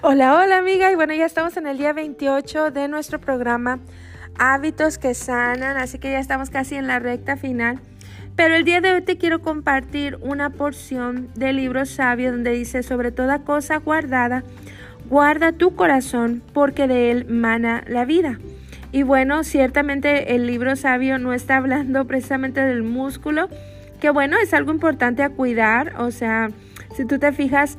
Hola, hola amiga. Y bueno, ya estamos en el día 28 de nuestro programa Hábitos que Sanan, así que ya estamos casi en la recta final. Pero el día de hoy te quiero compartir una porción del libro sabio donde dice, sobre toda cosa guardada, guarda tu corazón porque de él mana la vida. Y bueno, ciertamente el libro sabio no está hablando precisamente del músculo, que bueno, es algo importante a cuidar. O sea, si tú te fijas,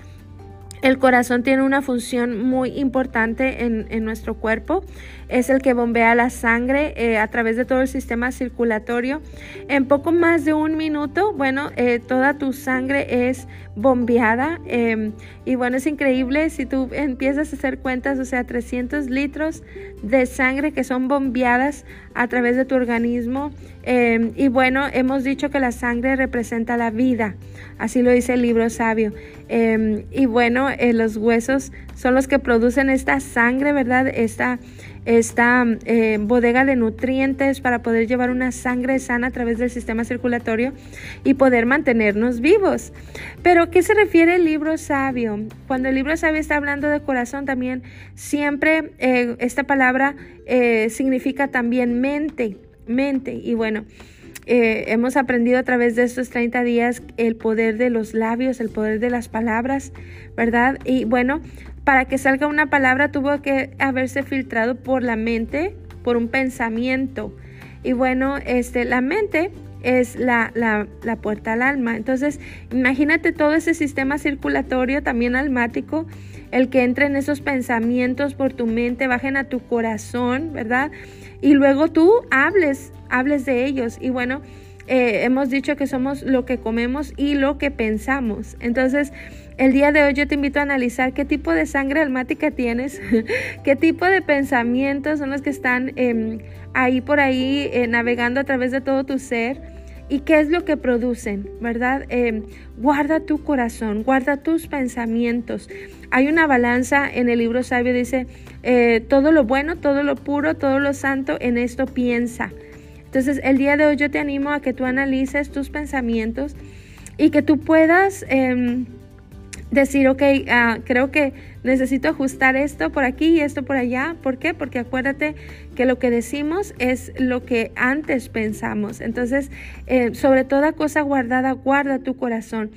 el corazón tiene una función muy importante en, nuestro cuerpo. Es el que bombea la sangre eh, a través de todo el sistema circulatorio. En poco más de un minuto, bueno, eh, toda tu sangre es bombeada. Em, y bueno, es increíble si tú empiezas a hacer cuentas, o sea, 300 litros de sangre que son bombeadas a través de tu organismo. Em, y bueno, hemos dicho que la sangre representa la vida. Así lo dice el libro sabio. Em, y bueno, eh, los huesos son los que producen esta sangre, ¿verdad? Esta, esta eh, bodega de nutrientes para poder llevar una sangre sana a través del sistema circulatorio y poder mantenernos vivos. Pero, ¿qué se refiere el libro sabio? Cuando el libro sabio está hablando de corazón, también siempre eh, esta palabra significa también mente, mente. Y bueno, eh, hemos aprendido a través de estos 30 días el poder de los labios, el poder de las palabras, ¿verdad? Y bueno, para que salga una palabra tuvo que haberse filtrado por la mente, por un pensamiento. Y bueno, este, la mente es la, la, la, puerta al alma. Entonces, imagínate todo ese sistema circulatorio, también almático, el que entre en esos pensamientos por tu mente, bajen a tu corazón, ¿verdad? Y luego tú hables hables de ellos. Y bueno, eh, hemos dicho que somos lo que comemos y lo que pensamos. Entonces, el día de hoy yo te invito a analizar qué tipo de sangre almática tienes, qué tipo de pensamientos son los que están em, ahí por ahí eh, navegando a través de todo tu ser y qué es lo que producen, ¿verdad? Em, guarda tu corazón, guarda tus pensamientos. Hay una balanza en el libro sabio, dice, eh, todo lo bueno, todo lo puro, todo lo santo, en esto piensa. Entonces, el día de hoy yo te animo a que tú analices tus pensamientos y que tú puedas em, decir, ok, ah, creo que necesito ajustar esto por aquí y esto por allá. ¿Por qué? Porque acuérdate que lo que decimos es lo que antes pensamos. Entonces, eh, sobre toda cosa guardada, guarda tu corazón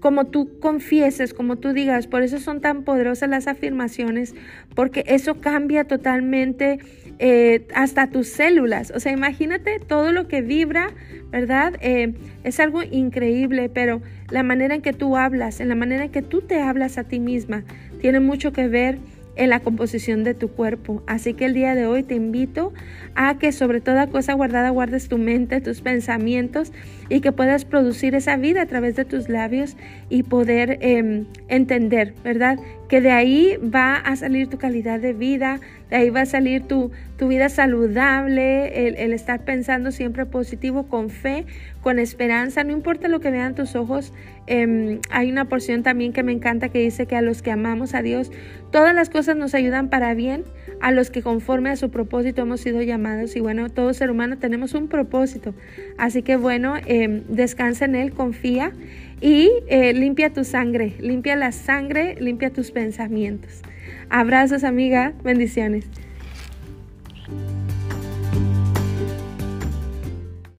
como tú confieses, como tú digas. Por eso son tan poderosas las afirmaciones, porque eso cambia totalmente eh, hasta tus células. O sea, imagínate todo lo que vibra, ¿verdad? Eh, es algo increíble, pero la manera en que tú hablas, en la manera en que tú te hablas a ti misma, tiene mucho que ver en la composición de tu cuerpo. Así que el día de hoy te invito a que sobre toda cosa guardada guardes tu mente, tus pensamientos y que puedas producir esa vida a través de tus labios y poder em, entender, ¿verdad? Que de ahí va a salir tu calidad de vida, de ahí va a salir tu, tu vida saludable, el, estar pensando siempre positivo, con fe, con esperanza, no importa lo que vean tus ojos. Em, hay una porción también que me encanta que dice que a los que amamos a Dios, todas las cosas nos ayudan para bien, a los que conforme a su propósito hemos sido llamados y bueno, todo ser humano tenemos un propósito. Así que bueno, em, descansa en Él, confía y eh, limpia tu sangre, limpia la sangre, limpia tus pensamientos. Abrazos amiga, bendiciones.